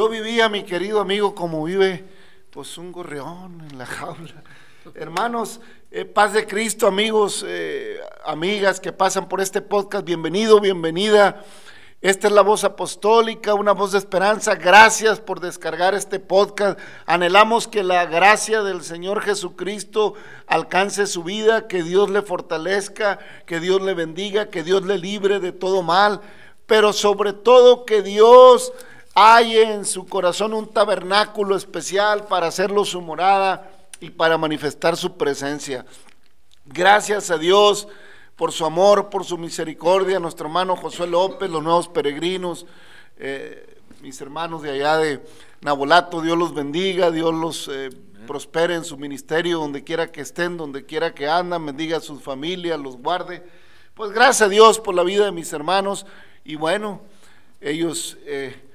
Yo vivía, mi querido amigo, como vive pues un gorrión en la jaula. Hermanos, eh, paz de Cristo, amigos, eh, amigas que pasan por este podcast, bienvenido, bienvenida. Esta es la voz apostólica, una voz de esperanza. Gracias por descargar este podcast. Anhelamos que la gracia del Señor Jesucristo alcance su vida, que Dios le fortalezca, que Dios le bendiga, que Dios le libre de todo mal, pero sobre todo que Dios hay en su corazón un tabernáculo especial para hacerlo su morada y para manifestar su presencia. Gracias a Dios por su amor, por su misericordia, nuestro hermano Josué López, los nuevos peregrinos, eh, mis hermanos de allá de Nabolato, Dios los bendiga, Dios los eh, prospere en su ministerio, donde quiera que estén, donde quiera que andan, bendiga a sus familias, los guarde. Pues gracias a Dios por la vida de mis hermanos y bueno, ellos... Eh,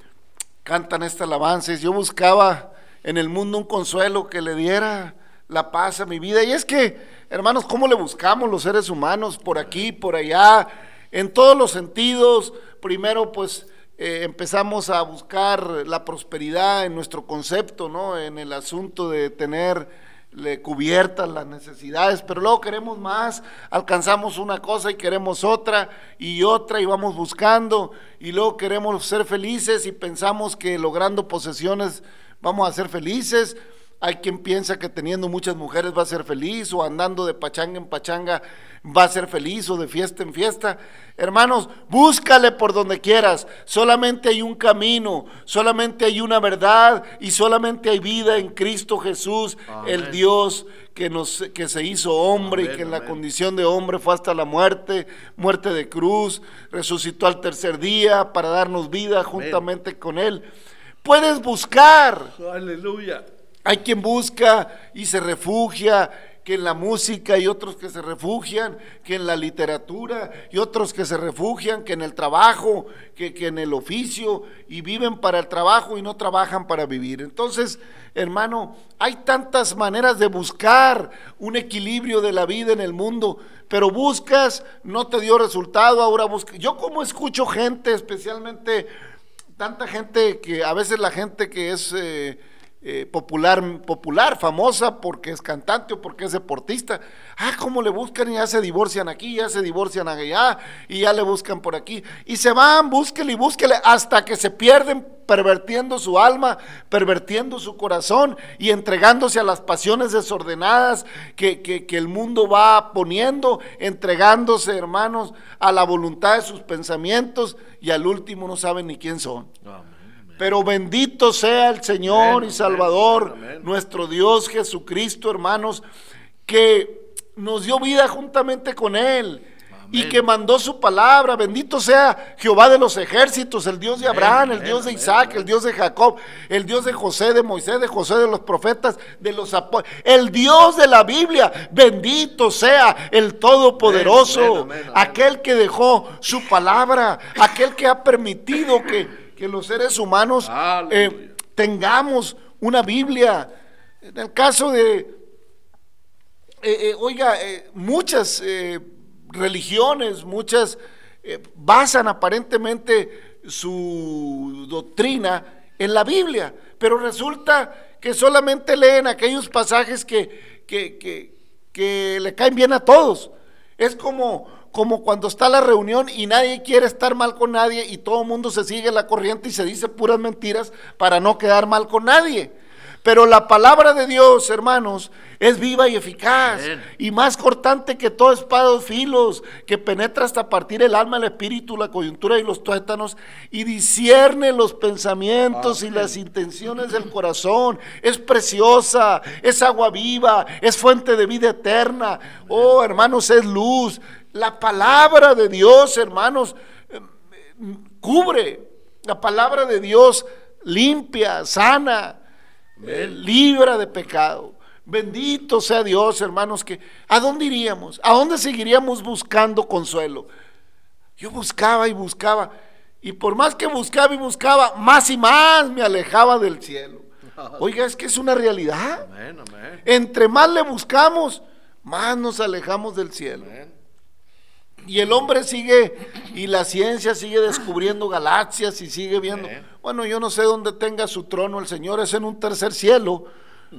cantan esta alabanza. Yo buscaba en el mundo un consuelo que le diera la paz a mi vida. Y es que, hermanos, ¿cómo le buscamos los seres humanos? Por aquí, por allá, en todos los sentidos. Primero, pues eh, empezamos a buscar la prosperidad en nuestro concepto, ¿no? En el asunto de tener le cubiertas las necesidades, pero luego queremos más, alcanzamos una cosa y queremos otra y otra y vamos buscando y luego queremos ser felices y pensamos que logrando posesiones vamos a ser felices hay quien piensa que teniendo muchas mujeres va a ser feliz o andando de pachanga en pachanga va a ser feliz o de fiesta en fiesta. Hermanos, búscale por donde quieras. Solamente hay un camino, solamente hay una verdad y solamente hay vida en Cristo Jesús, el Dios que, nos, que se hizo hombre y que en la condición de hombre fue hasta la muerte, muerte de cruz, resucitó al tercer día para darnos vida juntamente con Él. Puedes buscar. Aleluya hay quien busca y se refugia que en la música y otros que se refugian, que en la literatura y otros que se refugian, que en el trabajo, que, que, en el oficio y viven para el trabajo y no trabajan para vivir. Entonces, hermano, hay tantas maneras de buscar un equilibrio de la vida en el mundo, pero buscas, no te dio resultado, ahora buscas. Yo como escucho gente, especialmente tanta gente que a veces la gente que es... Eh, eh, popular, popular, famosa porque es cantante o porque es deportista. Ah, cómo le buscan y ya se divorcian aquí, ya se divorcian allá y ya le buscan por aquí. Y se van, búsquele y búsquele hasta que se pierden pervertiendo su alma, pervertiendo su corazón y entregándose a las pasiones desordenadas que, que el mundo va poniendo, entregándose, hermanos, a la voluntad de sus pensamientos y al último no saben ni quién son. Pero bendito sea el Señor y Salvador, nuestro Dios Jesucristo, hermanos, que nos dio vida juntamente con Él. Y que mandó su palabra. Bendito sea Jehová de los ejércitos, el Dios de Abraham, el Dios de Isaac, el Dios de Jacob, el Dios de José, de Moisés, de José, de los profetas, de los apóstoles. El Dios de la Biblia. Bendito sea el Todopoderoso. Aquel que dejó su palabra. Aquel que ha permitido que que los seres humanos eh, tengamos una Biblia. En el caso de, eh, eh, oiga, muchas religiones, muchas basan aparentemente su doctrina en la Biblia, pero resulta que solamente leen aquellos pasajes que, que, que, que le caen bien a todos. Es como, como cuando está la reunión y nadie quiere estar mal con nadie y todo el mundo se sigue la corriente y se dice puras mentiras para no quedar mal con nadie. Pero la palabra de Dios, hermanos, es viva y eficaz y más cortante que todo espada de filos, que penetra hasta partir el alma, el espíritu, la coyuntura y los tuétanos y discierne los pensamientos y las intenciones del corazón. Es preciosa, es agua viva, es fuente de vida eterna. Oh, hermanos, es luz. La palabra de Dios, hermanos, cubre. La palabra de Dios limpia, sana, eh, libra de pecado. Bendito sea Dios, hermanos, que ¿a dónde iríamos? ¿A dónde seguiríamos buscando consuelo? Yo buscaba y buscaba, y por más que buscaba y buscaba, más y más me alejaba del cielo. Oiga, es que es una realidad. Entre más le buscamos, más nos alejamos del cielo. Y el hombre sigue, y la ciencia sigue descubriendo galaxias y sigue viendo. Bueno, yo no sé dónde tenga su trono el Señor, es en un tercer cielo.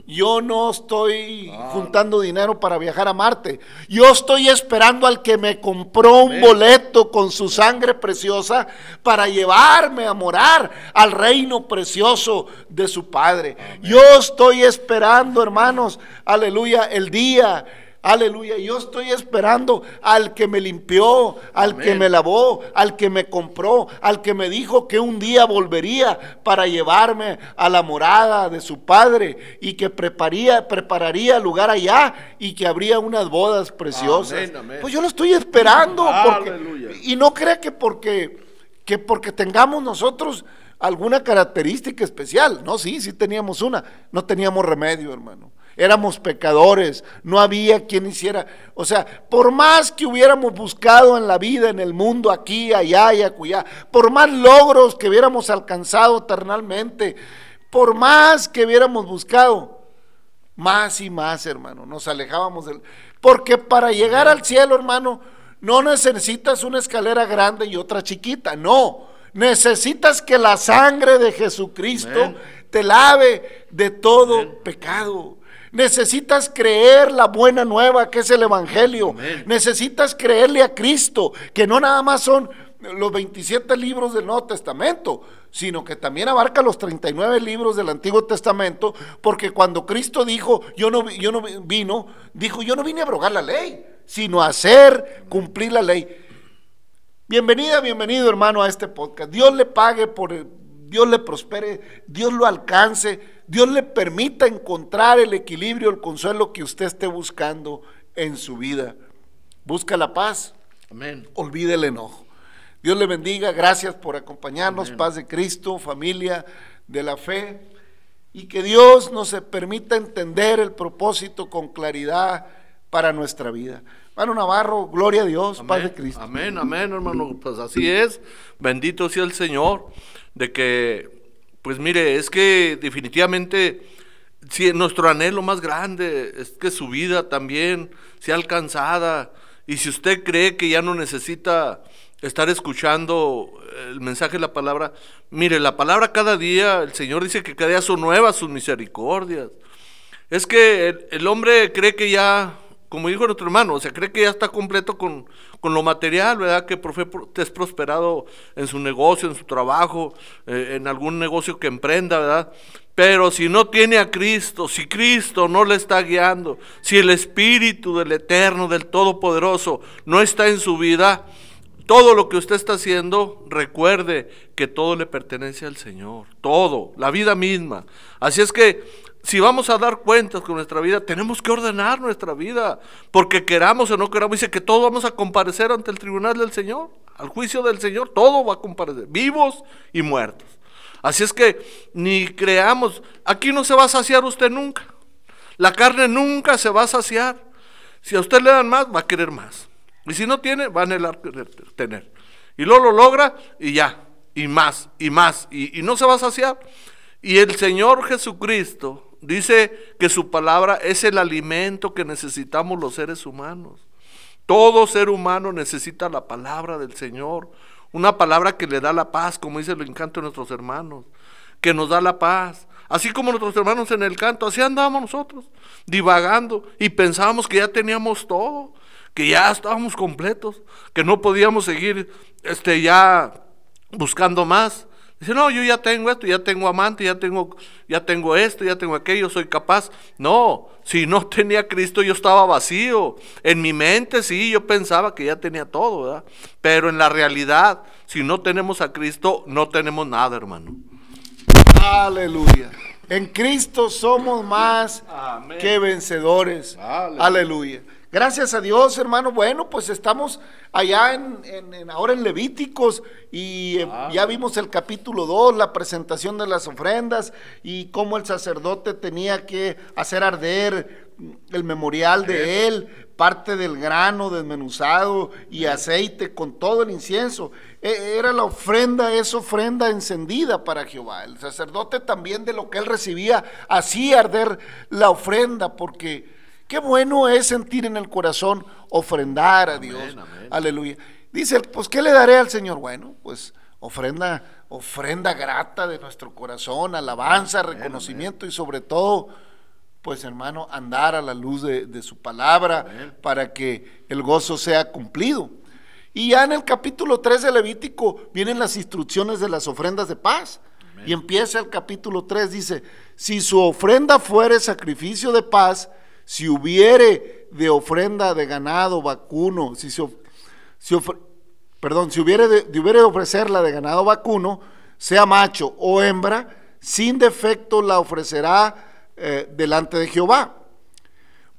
Yo no estoy ah. juntando dinero para viajar a Marte. Yo estoy esperando al que me compró un boleto con su sangre preciosa para llevarme a morar al reino precioso de su Padre. Yo estoy esperando, hermanos, aleluya, el día Aleluya. Yo estoy esperando al que me limpió, al que me lavó, al que me compró, al que me dijo que un día volvería para llevarme a la morada de su padre y que prepararía, prepararía lugar allá y que habría unas bodas preciosas. Pues yo lo estoy esperando. y no crea que porque, que porque tengamos nosotros alguna característica especial. No, sí, sí teníamos una. No teníamos remedio, hermano éramos pecadores, no había quien hiciera, o sea, por más que hubiéramos buscado en la vida, en el mundo, aquí, allá y acullá, por más logros que hubiéramos alcanzado eternalmente, por más que hubiéramos buscado, más y más, hermano, nos alejábamos del... Porque para llegar al cielo, hermano, no necesitas una escalera grande y otra chiquita, no. Necesitas que la sangre de Jesucristo te lave de todo pecado. Necesitas creer la buena nueva que es el Evangelio. Necesitas creerle a Cristo, que no nada más son los 27 libros del Nuevo Testamento, sino que también abarca los 39 libros del Antiguo Testamento, porque cuando Cristo dijo, yo no, yo no vino, dijo, yo no vine a abrogar la ley, sino a hacer cumplir la ley. Bienvenida, bienvenido hermano a este podcast. Dios le pague por, Dios le prospere, Dios lo alcance Dios le permita encontrar el equilibrio, el consuelo que usted esté buscando en su vida. Busca la paz. Amén. Olvide el enojo. Dios le bendiga. Gracias por acompañarnos. Paz de Cristo, familia de la fe. Y que Dios nos permita entender el propósito con claridad para nuestra vida. Hermano Navarro, gloria a Dios, paz de Cristo. Amén, amén, hermano. Pues así es. Bendito sea el Señor de que pues mire, es que definitivamente si nuestro anhelo más grande es que su vida también sea alcanzada y si usted cree que ya no necesita estar escuchando el mensaje de la palabra, mire, la palabra cada día, el Señor dice que cada día son nuevas sus misericordias. Es que el hombre cree que ya como dijo nuestro hermano, o sea, cree que ya está completo con, lo material, ¿verdad? Que te es prosperado en su negocio, en su trabajo, eh, en algún negocio que emprenda, ¿verdad? Pero si no tiene a Cristo, si Cristo no le está guiando, si el Espíritu del Eterno, del Todopoderoso, no está en su vida, todo lo que usted está haciendo, recuerde que todo le pertenece al Señor, todo, la vida misma. Así es que si vamos a dar cuentas con nuestra vida, tenemos que ordenar nuestra vida, porque queramos o no queramos, dice que todos vamos a comparecer ante el tribunal del Señor, al juicio del Señor, todo va a comparecer, vivos y muertos. Así es que ni creamos, aquí no se va a saciar usted nunca, la carne nunca se va a saciar. Si a usted le dan más, va a querer más. Y si no tiene, va a anhelar tener. Y luego lo logra y ya, y más, y más, y, y no se va a saciar. Y el Señor Jesucristo Dice que su palabra es el alimento que necesitamos los seres humanos. Todo ser humano necesita la palabra del Señor. Una palabra que le da la paz, como dice el encanto de nuestros hermanos, que nos da la paz. Así como nuestros hermanos en el canto, así andábamos nosotros, divagando y pensábamos que ya teníamos todo, que ya estábamos completos, que no podíamos seguir este, ya buscando más. Dice, no, yo ya tengo esto, ya tengo amante, ya tengo, ya tengo esto, ya tengo aquello, soy capaz. No, si no tenía Cristo yo estaba vacío. En mi mente sí, yo pensaba que ya tenía todo, ¿verdad? Pero en la realidad, si no tenemos a Cristo, no tenemos nada, hermano. Aleluya. En Cristo somos más que vencedores. Aleluya. Gracias a Dios, hermano. Bueno, pues estamos allá en, ahora en Levíticos y eh, ah, ya vimos el capítulo 2, la presentación de las ofrendas y cómo el sacerdote tenía que hacer arder el memorial de él, parte del grano desmenuzado y aceite con todo el incienso. E, era la ofrenda, esa ofrenda encendida para Jehová. El sacerdote también de lo que él recibía hacía arder la ofrenda porque Qué bueno es sentir en el corazón ofrendar a Dios. Aleluya. Dice, pues ¿qué le daré al Señor? Bueno, pues ofrenda, ofrenda grata de nuestro corazón, alabanza, reconocimiento y sobre todo, pues hermano, andar a la luz de, su palabra para que el gozo sea cumplido. Y ya en el capítulo 3 de Levítico vienen las instrucciones de las ofrendas de paz. Y empieza el capítulo 3, dice, si su ofrenda fuere sacrificio de paz, si hubiere de ofrenda de ganado vacuno, si se, perdón, si hubiere de, hubiere ofrecerla de ganado vacuno, sea macho o hembra, sin defecto la ofrecerá eh, delante de Jehová.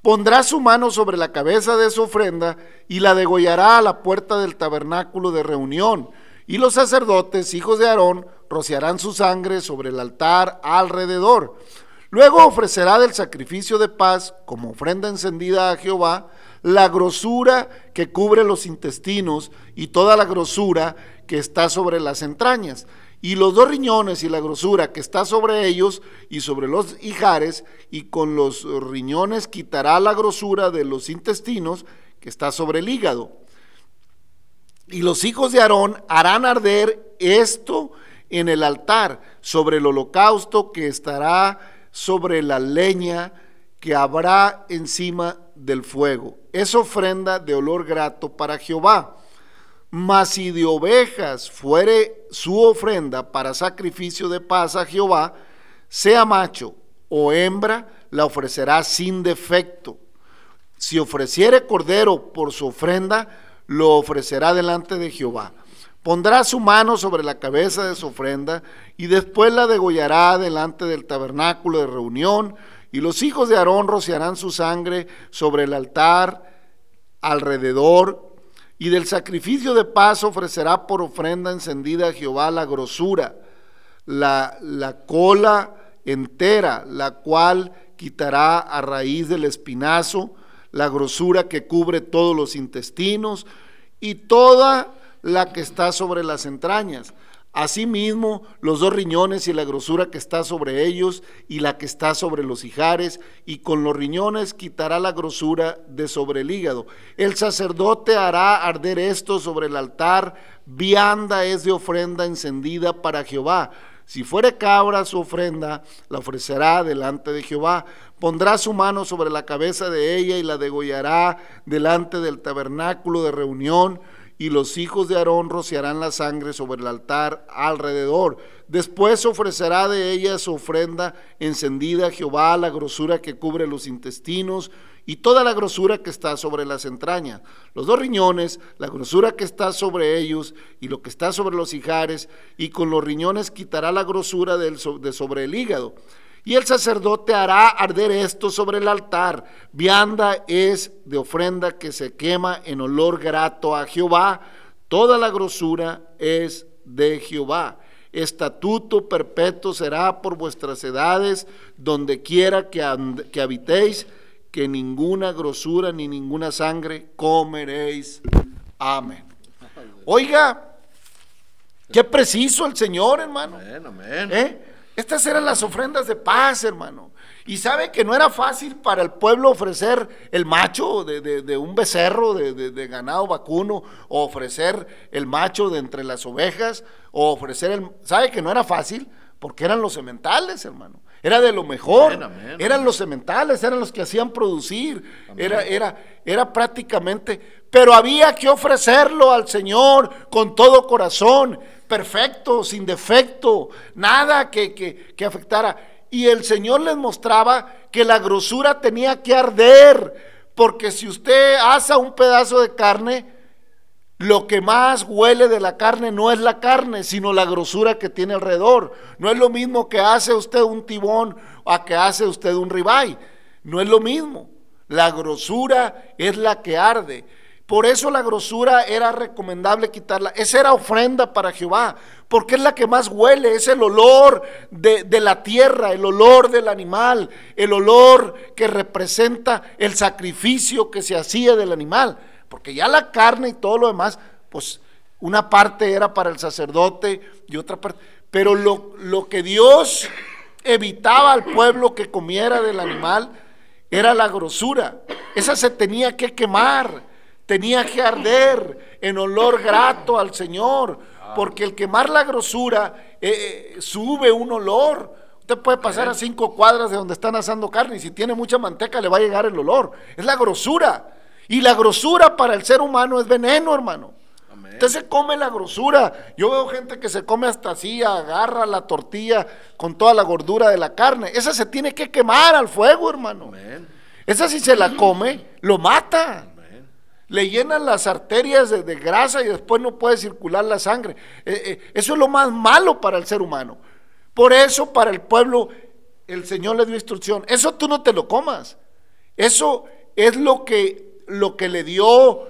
Pondrá su mano sobre la cabeza de su ofrenda y la degollará a la puerta del tabernáculo de reunión. Y los sacerdotes, hijos de Aarón, rociarán su sangre sobre el altar alrededor. Luego ofrecerá del sacrificio de paz, como ofrenda encendida a Jehová, la grosura que cubre los intestinos y toda la grosura que está sobre las entrañas, y los dos riñones y la grosura que está sobre ellos y sobre los hijares, y con los riñones quitará la grosura de los intestinos que está sobre el hígado. Y los hijos de Aarón harán arder esto en el altar, sobre el holocausto que estará sobre la leña que habrá encima del fuego. Es ofrenda de olor grato para Jehová. Mas si de ovejas fuere su ofrenda para sacrificio de paz a Jehová, sea macho o hembra, la ofrecerá sin defecto. Si ofreciere cordero por su ofrenda, lo ofrecerá delante de Jehová. Pondrá su mano sobre la cabeza de su ofrenda y después la degollará delante del tabernáculo de reunión y los hijos de Aarón rociarán su sangre sobre el altar alrededor y del sacrificio de paz ofrecerá por ofrenda encendida a Jehová la grosura, la, la cola entera, la cual quitará a raíz del espinazo, la grosura que cubre todos los intestinos y toda la que está sobre las entrañas Asimismo, los dos riñones y la grosura que está sobre ellos y la que está sobre los hijares, y con los riñones quitará la grosura de sobre el hígado. El sacerdote hará arder esto sobre el altar, vianda es de ofrenda encendida para Jehová. Si fuere cabra su ofrenda, la ofrecerá delante de Jehová. Pondrá su mano sobre la cabeza de ella y la degollará delante del tabernáculo de reunión y los hijos de Aarón rociarán la sangre sobre el altar alrededor. Después ofrecerá de ella su ofrenda encendida a Jehová, la grosura que cubre los intestinos y toda la grosura que está sobre las entrañas, los dos riñones, la grosura que está sobre ellos y lo que está sobre los hijares, y con los riñones quitará la grosura de sobre el hígado y el sacerdote hará arder esto sobre el altar. Vianda es de ofrenda que se quema en olor grato a Jehová. Toda la grosura es de Jehová. Estatuto perpetuo será por vuestras edades, donde quiera que, que habitéis, que ninguna grosura ni ninguna sangre comeréis. Amén. Oiga, qué preciso el Señor, hermano. Amén, amén. ¿Eh? Estas eran las ofrendas de paz, hermano. Y sabe que no era fácil para el pueblo ofrecer el macho de, un becerro de, ganado vacuno, o ofrecer el macho de entre las ovejas, o ofrecer el... ¿Sabe que no era fácil? Porque eran los sementales, hermano. Era de lo mejor. eran los sementales, eran los que hacían producir. Era, era, era prácticamente. Pero había que ofrecerlo al Señor con todo corazón perfecto, sin defecto, nada que, que, afectara. Y el Señor les mostraba que la grosura tenía que arder, porque si usted asa un pedazo de carne, lo que más huele de la carne no es la carne, sino la grosura que tiene alrededor. No es lo mismo que hace usted un tibón a que hace usted un ribeye. No es lo mismo. La grosura es la que arde. Por eso la grosura era recomendable quitarla. Esa era ofrenda para Jehová, porque es la que más huele, es el olor de, la tierra, el olor del animal, el olor que representa el sacrificio que se hacía del animal. Porque ya la carne y todo lo demás, pues una parte era para el sacerdote y otra parte. Pero lo, lo que Dios evitaba al pueblo que comiera del animal era la grosura. Esa se tenía que quemar tenía que arder en olor grato al Señor, porque el quemar la grosura eh, eh, sube un olor. Usted puede pasar a cinco cuadras de donde están asando carne y si tiene mucha manteca le va a llegar el olor. Es la grosura. Y la grosura para el ser humano es veneno, hermano. Usted se come la grosura. Yo veo gente que se come hasta así, agarra la tortilla con toda la gordura de la carne. Esa se tiene que quemar al fuego, hermano. Esa si se la come, lo mata. Le llenan las arterias de, grasa y después no puede circular la sangre. Eh, eh, eso es lo más malo para el ser humano. Por eso para el pueblo el Señor le dio instrucción. Eso tú no te lo comas. Eso es lo que, lo que le dio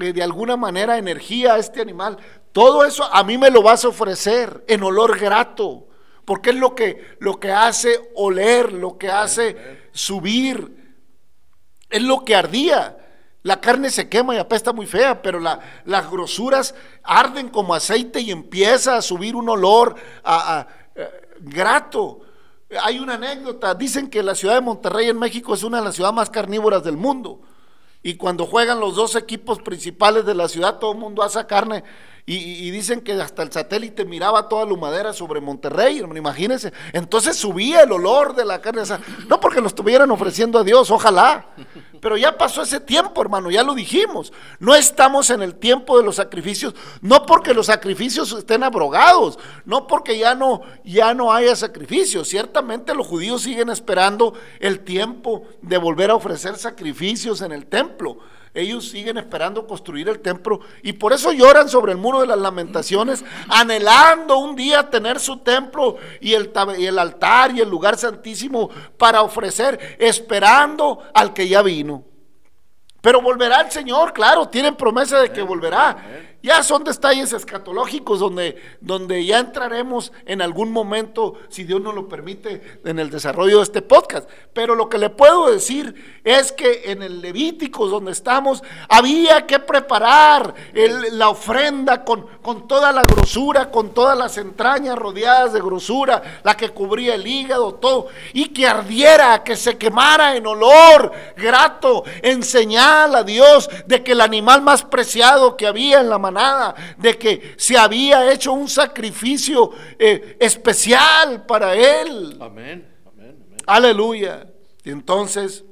eh, de alguna manera energía a este animal. Todo eso a mí me lo vas a ofrecer en olor grato. Porque es lo que, lo que hace oler, lo que hace subir. Es lo que ardía. La carne se quema y apesta muy fea, pero las grosuras arden como aceite y empieza a subir un olor eh, grato. Hay una anécdota, dicen que la ciudad de Monterrey en México es una de las ciudades más carnívoras del mundo. Y cuando juegan los dos equipos principales de la ciudad, todo el mundo hace carne y, dicen que hasta el satélite miraba toda la humadera sobre Monterrey, imagínense. Entonces subía el olor de la carne. no porque lo estuvieran ofreciendo a Dios, ojalá. Pero ya pasó ese tiempo, hermano, ya lo dijimos. No estamos en el tiempo de los sacrificios, no porque los sacrificios estén abrogados, no porque ya no, ya no haya sacrificios. Ciertamente los judíos siguen esperando el tiempo de volver a ofrecer sacrificios en el templo ellos siguen esperando construir el templo y por eso lloran sobre el muro de las lamentaciones, anhelando un día tener su templo y el, altar y el lugar santísimo para ofrecer, esperando al que ya vino. Pero volverá el Señor, claro, tienen promesa de que volverá. Ya son detalles escatológicos donde, donde ya entraremos en algún momento, si Dios nos lo permite, en el desarrollo de este podcast. Pero lo que le puedo decir es que en el Levítico, donde estamos, había que preparar la ofrenda con, con toda la grosura, con todas las entrañas rodeadas de grosura, la que cubría el hígado, todo, y que ardiera, que se quemara en olor grato, en señal a Dios de que el animal más preciado que había en la nada de que se había hecho un sacrificio eh, especial para él. Amén, amén, amén. Aleluya. Y entonces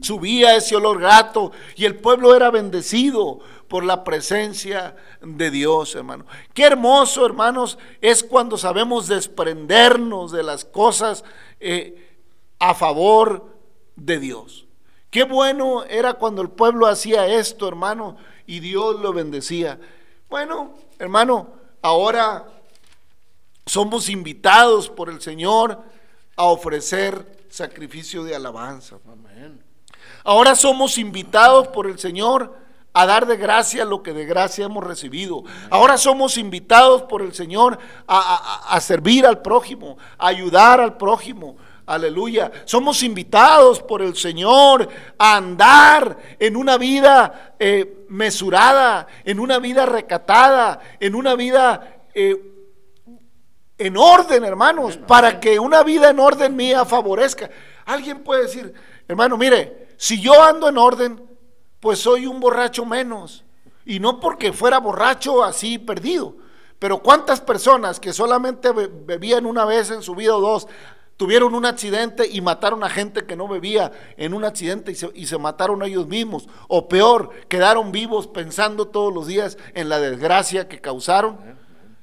subía ese olor grato y el pueblo era bendecido por la presencia de Dios, hermano. Qué hermoso, hermanos, es cuando sabemos desprendernos de las cosas eh, a favor de Dios. Qué bueno era cuando el pueblo hacía esto, hermano, y Dios lo bendecía. Bueno, hermano, ahora somos invitados por el Señor a ofrecer sacrificio de alabanza. Ahora somos invitados por el Señor a dar de gracia lo que de gracia hemos recibido. Ahora somos invitados por el Señor a, a servir al prójimo, a ayudar al prójimo, Aleluya. Somos invitados por el Señor a andar en una vida eh, mesurada, en una vida recatada, en una vida eh, en orden, hermanos, para que una vida en orden mía favorezca. Alguien puede decir, hermano, mire, si yo ando en orden, pues soy un borracho menos. Y no porque fuera borracho así perdido. Pero cuántas personas que solamente bebían una vez en su vida o dos, tuvieron un accidente y mataron a gente que no bebía en un accidente y se, mataron a ellos mismos. O peor, quedaron vivos pensando todos los días en la desgracia que causaron.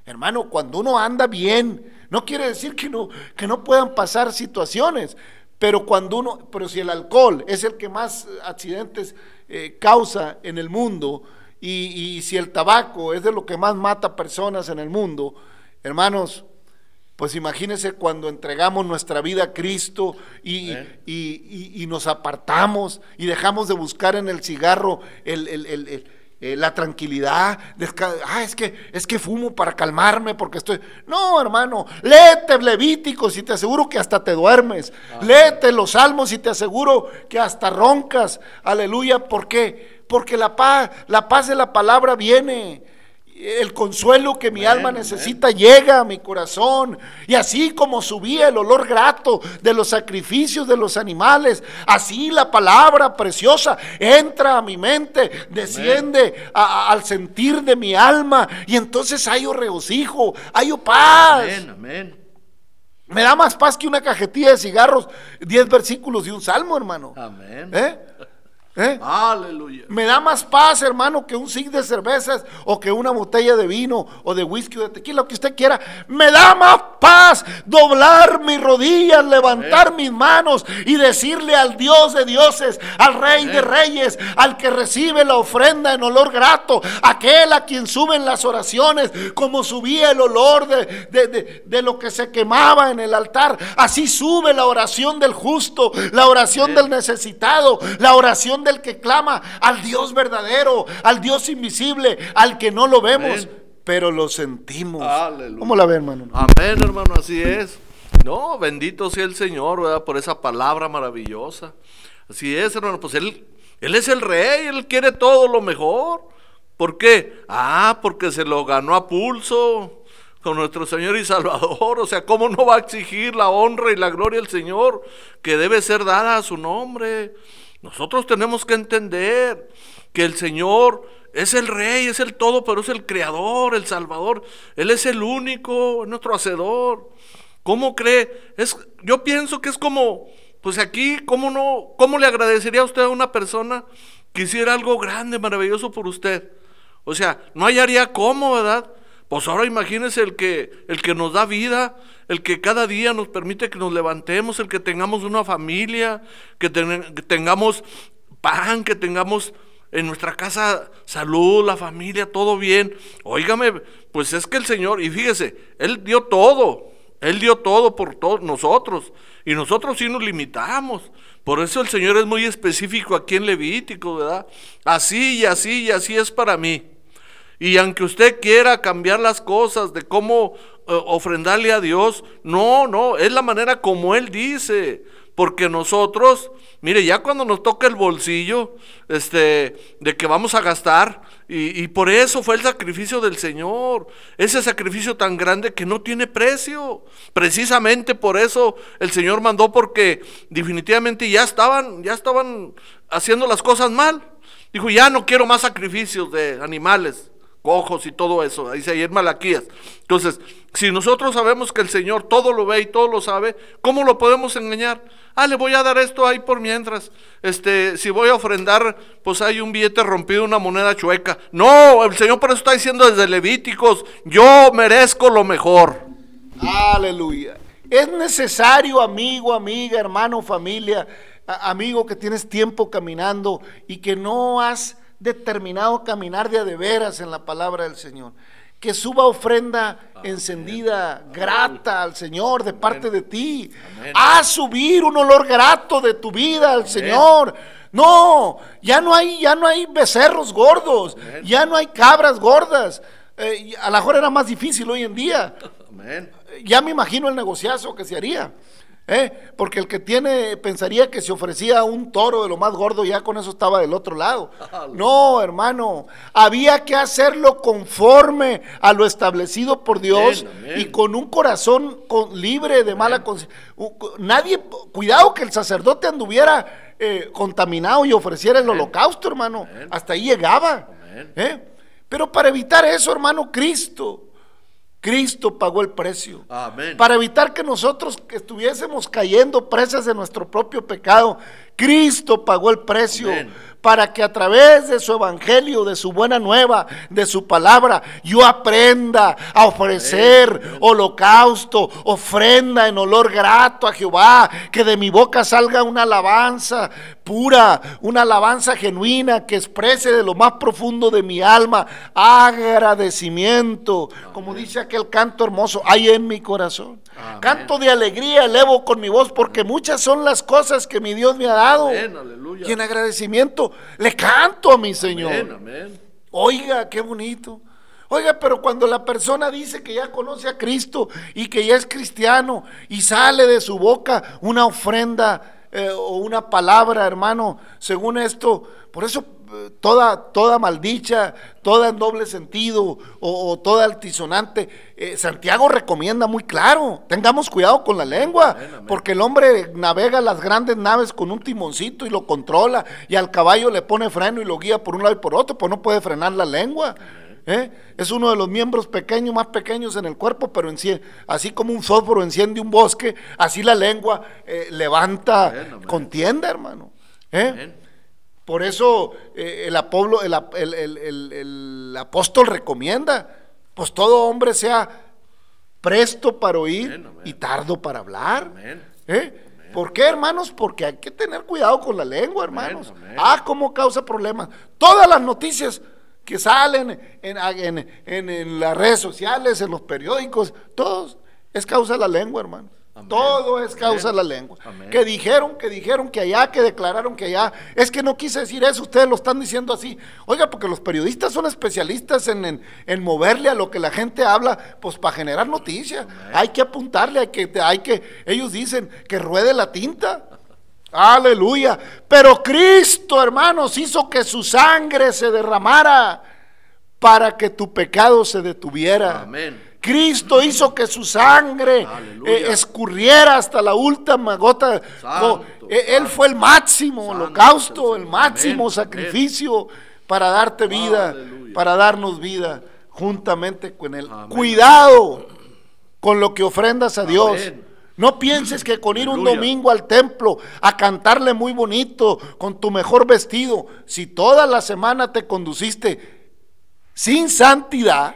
Hermano, cuando uno anda bien, no quiere decir que no, que no puedan pasar situaciones, pero cuando uno, pero si el alcohol es el que más accidentes eh, causa en el mundo y, y si el tabaco es de lo que más mata personas en el mundo, hermanos, pues imagínense cuando entregamos nuestra vida a Cristo y, nos apartamos y dejamos de buscar en el cigarro eh, la tranquilidad. ah, es que, es que fumo para calmarme porque estoy. No, hermano, léete Levíticos y te aseguro que hasta te duermes. Léete los salmos y te aseguro que hasta roncas. Aleluya. ¿Por qué? Porque la paz, la paz de la palabra viene el consuelo que mi alma necesita llega a mi corazón. Y así como subía el olor grato de los sacrificios de los animales, así la palabra preciosa entra a mi mente, desciende al sentir de mi alma. Y entonces hay regocijo, hay paz. Amén, amén. Me da más paz que una cajetilla de cigarros, diez versículos y un salmo, hermano. Amén. ¿Eh? ¿Eh? Aleluya. Me da más paz, hermano, que un zig de cervezas o que una botella de vino o de whisky o de tequila, lo que usted quiera. Me da más paz doblar mis rodillas, levantar mis manos y decirle al Dios de dioses, al Rey de reyes, al que recibe la ofrenda en olor grato, aquel a quien suben las oraciones, como subía el olor de, de lo que se quemaba en el altar. Así sube la oración del justo, la oración del necesitado, la oración del que clama al Dios verdadero, al Dios invisible, al que no lo vemos, pero lo sentimos. ¿Cómo la ve, hermano? Amén, hermano, así es. No, bendito sea el Señor, ¿verdad? Por esa palabra maravillosa. Así es, hermano, pues Él, él es el rey, Él quiere todo lo mejor. ¿Por qué? Ah, porque se lo ganó a pulso con nuestro Señor y Salvador. O sea, ¿cómo no va a exigir la honra y la gloria al Señor que debe ser dada a su nombre? Nosotros tenemos que entender que el Señor es el rey, es el todo, pero es el creador, el salvador. Él es el único, nuestro hacedor. ¿Cómo cree? Es, yo pienso que es como, pues aquí, ¿cómo no, cómo le agradecería a usted a una persona que hiciera algo grande, maravilloso por usted? O sea, no hallaría cómo, ¿verdad? Pues ahora imagínese el que, el que nos da vida, el que cada día nos permite que nos levantemos, el que tengamos una familia, que, que tengamos pan, que tengamos en nuestra casa salud, la familia, todo bien. Óigame, pues es que el Señor, y fíjese, Él dio todo, Él dio todo por todos nosotros, y nosotros sí nos limitamos. Por eso el Señor es muy específico aquí en Levítico, ¿verdad? Así y así y así es para mí. Y aunque usted quiera cambiar las cosas de cómo eh, ofrendarle a Dios, no, no, es la manera como Él dice. Porque nosotros, mire, ya cuando nos toca el bolsillo, este, de que vamos a gastar, y, y, por eso fue el sacrificio del Señor, ese sacrificio tan grande que no tiene precio. Precisamente por eso el Señor mandó, porque definitivamente ya estaban, ya estaban haciendo las cosas mal. Dijo, ya no quiero más sacrificios de animales cojos y todo eso. Dice ahí en Malaquías. Entonces, si nosotros sabemos que el Señor todo lo ve y todo lo sabe, ¿cómo lo podemos engañar? Ah, le voy a dar esto ahí por mientras. Este, si voy a ofrendar, pues hay un billete rompido, una moneda chueca. No, el Señor por eso está diciendo desde Levíticos, yo merezco lo mejor. Aleluya. Es necesario, amigo, amiga, hermano, familia, amigo que tienes tiempo caminando y que no has determinado caminar de a de veras en la palabra del Señor. Que suba ofrenda encendida, grata al Señor de parte de ti. A subir un olor grato de tu vida al Señor. No, ya no hay, ya no hay becerros gordos, ya no hay cabras gordas. Eh, a lo mejor era más difícil hoy en día. Ya me imagino el negociazo que se haría. ¿Eh? Porque el que tiene pensaría que se ofrecía un toro de lo más gordo, ya con eso estaba del otro lado. No, hermano, había que hacerlo conforme a lo establecido por Dios y con un corazón libre de mala conciencia. Nadie, cuidado que el sacerdote anduviera eh, contaminado y ofreciera el holocausto, hermano. Hasta ahí llegaba. ¿eh? Pero para evitar eso, hermano, Cristo Cristo pagó el precio. Para evitar que nosotros estuviésemos cayendo presas de nuestro propio pecado. Cristo pagó el precio para que a través de su evangelio, de su buena nueva, de su palabra, yo aprenda a ofrecer holocausto, ofrenda en olor grato a Jehová, que de mi boca salga una alabanza pura, una alabanza genuina que exprese de lo más profundo de mi alma agradecimiento, como dice aquel canto hermoso, hay en mi corazón. Canto de alegría, elevo con mi voz, porque muchas son las cosas que mi Dios me ha dado. Y en agradecimiento le canto a mi Señor. Oiga, qué bonito. Oiga, pero cuando la persona dice que ya conoce a Cristo y que ya es cristiano y sale de su boca una ofrenda eh, o una palabra, hermano, según esto, por eso toda, toda maldicha, toda en doble sentido o, toda altisonante. Eh, Santiago recomienda muy claro, tengamos cuidado con la lengua, porque el hombre navega las grandes naves con un timoncito y lo controla, y al caballo le pone freno y lo guía por un lado y por otro, pues no puede frenar la lengua. ¿eh? Es uno de los miembros pequeños, más pequeños en el cuerpo, pero así como un fósforo enciende un bosque, así la lengua eh, levanta contienda, hermano. ¿eh? Por eso el, el, apóstol recomienda, pues todo hombre sea presto para oír y tardo para hablar. ¿Por qué, hermanos? Porque hay que tener cuidado con la lengua, hermanos. Ah, cómo causa problemas. Todas las noticias que salen en, las redes sociales, en los periódicos, todos es causa de la lengua, Todo es causa de la lengua. Que dijeron, que dijeron que allá, que declararon que allá. Es que no quise decir eso, ustedes lo están diciendo así. Oiga, porque los periodistas son especialistas en, moverle a lo que la gente habla, pues para generar noticias. Hay que apuntarle, hay que, hay que, ellos dicen que ruede la tinta. Aleluya. Pero Cristo, hermanos, hizo que su sangre se derramara para que tu pecado se detuviera. Amén. Cristo hizo que su sangre eh, escurriera hasta la última gota. Eh, él fue el máximo holocausto, el máximo sacrificio para darte vida, para darnos vida juntamente con Él. Cuidado con lo que ofrendas a Dios. No pienses que con ir un domingo al templo a cantarle muy bonito, con tu mejor vestido, si toda la semana te conduciste sin santidad,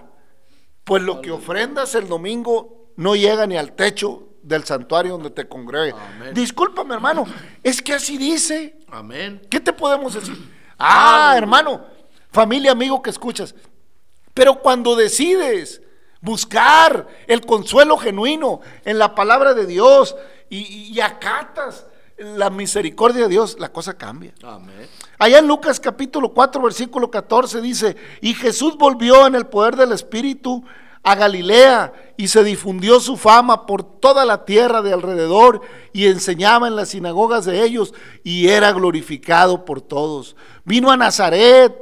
pues lo que ofrendas el domingo no llega ni al techo del santuario donde te congregue. Discúlpame, hermano, es que así dice. Amén. ¿Qué te podemos decir? Ah, hermano, familia, amigo que escuchas. Pero cuando decides buscar el consuelo genuino en la palabra de Dios y, acatas la misericordia de Dios, la cosa cambia. Amén. Allá en Lucas capítulo 4, versículo 14 dice, y Jesús volvió en el poder del Espíritu a Galilea y se difundió su fama por toda la tierra de alrededor y enseñaba en las sinagogas de ellos y era glorificado por todos. Vino a Nazaret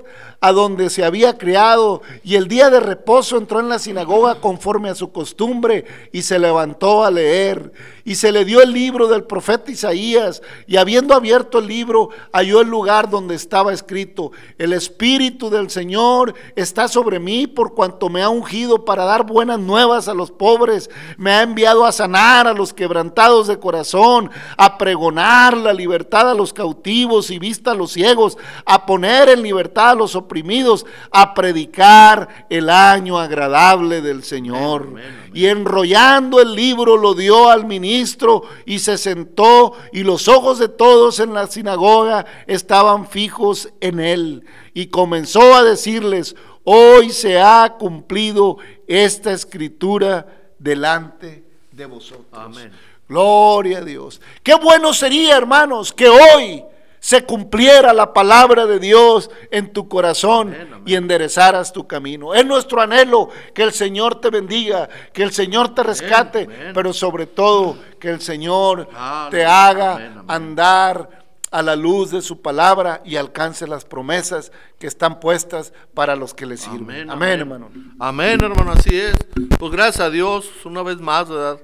a donde se había criado, y el día de reposo entró en la sinagoga conforme a su costumbre, y se levantó a leer, y se le dio el libro del profeta Isaías, y habiendo abierto el libro, halló el lugar donde estaba escrito, el Espíritu del Señor está sobre mí por cuanto me ha ungido para dar buenas nuevas a los pobres, me ha enviado a sanar a los quebrantados de corazón, a pregonar la libertad a los cautivos y vista a los ciegos, a poner en libertad a los oprimidos, a predicar el año agradable del Señor. Y enrollando el libro lo dio al ministro y se sentó y los ojos de todos en la sinagoga estaban fijos en él. Y comenzó a decirles, hoy se ha cumplido esta escritura delante de vosotros. Amén. Gloria a Dios. Qué bueno sería, hermanos, que hoy se cumpliera la palabra de Dios en tu corazón y enderezaras tu camino. Es nuestro anhelo que el Señor te bendiga, que el Señor te rescate, pero sobre todo que el Señor te haga andar a la luz de su palabra y alcance las promesas que están puestas para los que le sirven. Amén, hermano. Amén, hermano, así es. Pues gracias a Dios, una vez más, ¿verdad?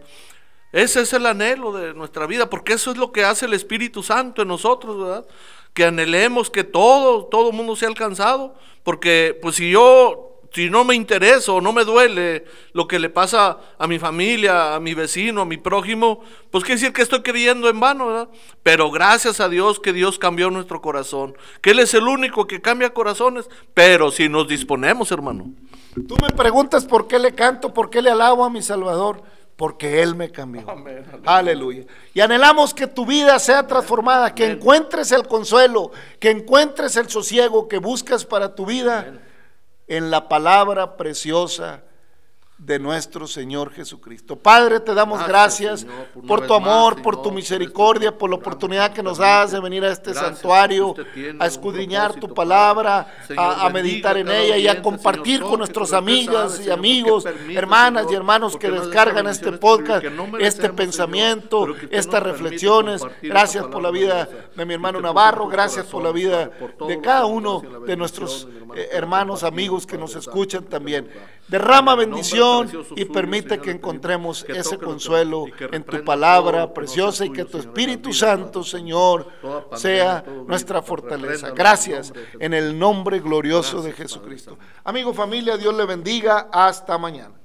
Ese es el anhelo de nuestra vida, porque eso es lo que hace el Espíritu Santo en nosotros, ¿verdad? Que anhelemos que todo, todo mundo sea alcanzado, porque pues si yo, si no me interesa o no me duele lo que le pasa a mi familia, a mi vecino, a mi prójimo, pues quiere decir que estoy creyendo en vano, ¿verdad? Pero gracias a Dios que Dios cambió nuestro corazón, que Él es el único que cambia corazones, pero si nos disponemos, hermano. Tú me preguntas por qué le canto, por qué le alabo a mi Salvador porque Él me cambió. aleluya. Y anhelamos que tu vida sea transformada, que encuentres el consuelo, que encuentres el sosiego que buscas para tu vida en la palabra preciosa de nuestro Señor Jesucristo. Padre, te damos gracias, Gracias, Señor, por tu amor, más, por Señor, tu por misericordia, este por la oportunidad que nos das de venir a este Gracias, santuario, a escudriñar tu palabra, Señor, a, meditar en ella y a compartir con nuestras usted amigas y amigos, permite, hermanas y hermanos que descargan este podcast, no este pensamiento, estas reflexiones. Gracias por la vida de mi hermano Navarro, gracias por la vida de cada uno de nuestros eh, hermanos, amigos que nos escuchan también. Derrama bendición y permite que encontremos ese consuelo en tu palabra preciosa y que tu Espíritu Santo, Señor, sea nuestra fortaleza. Gracias en el nombre glorioso de Jesucristo. Amigo, familia, Dios le bendiga. Hasta mañana.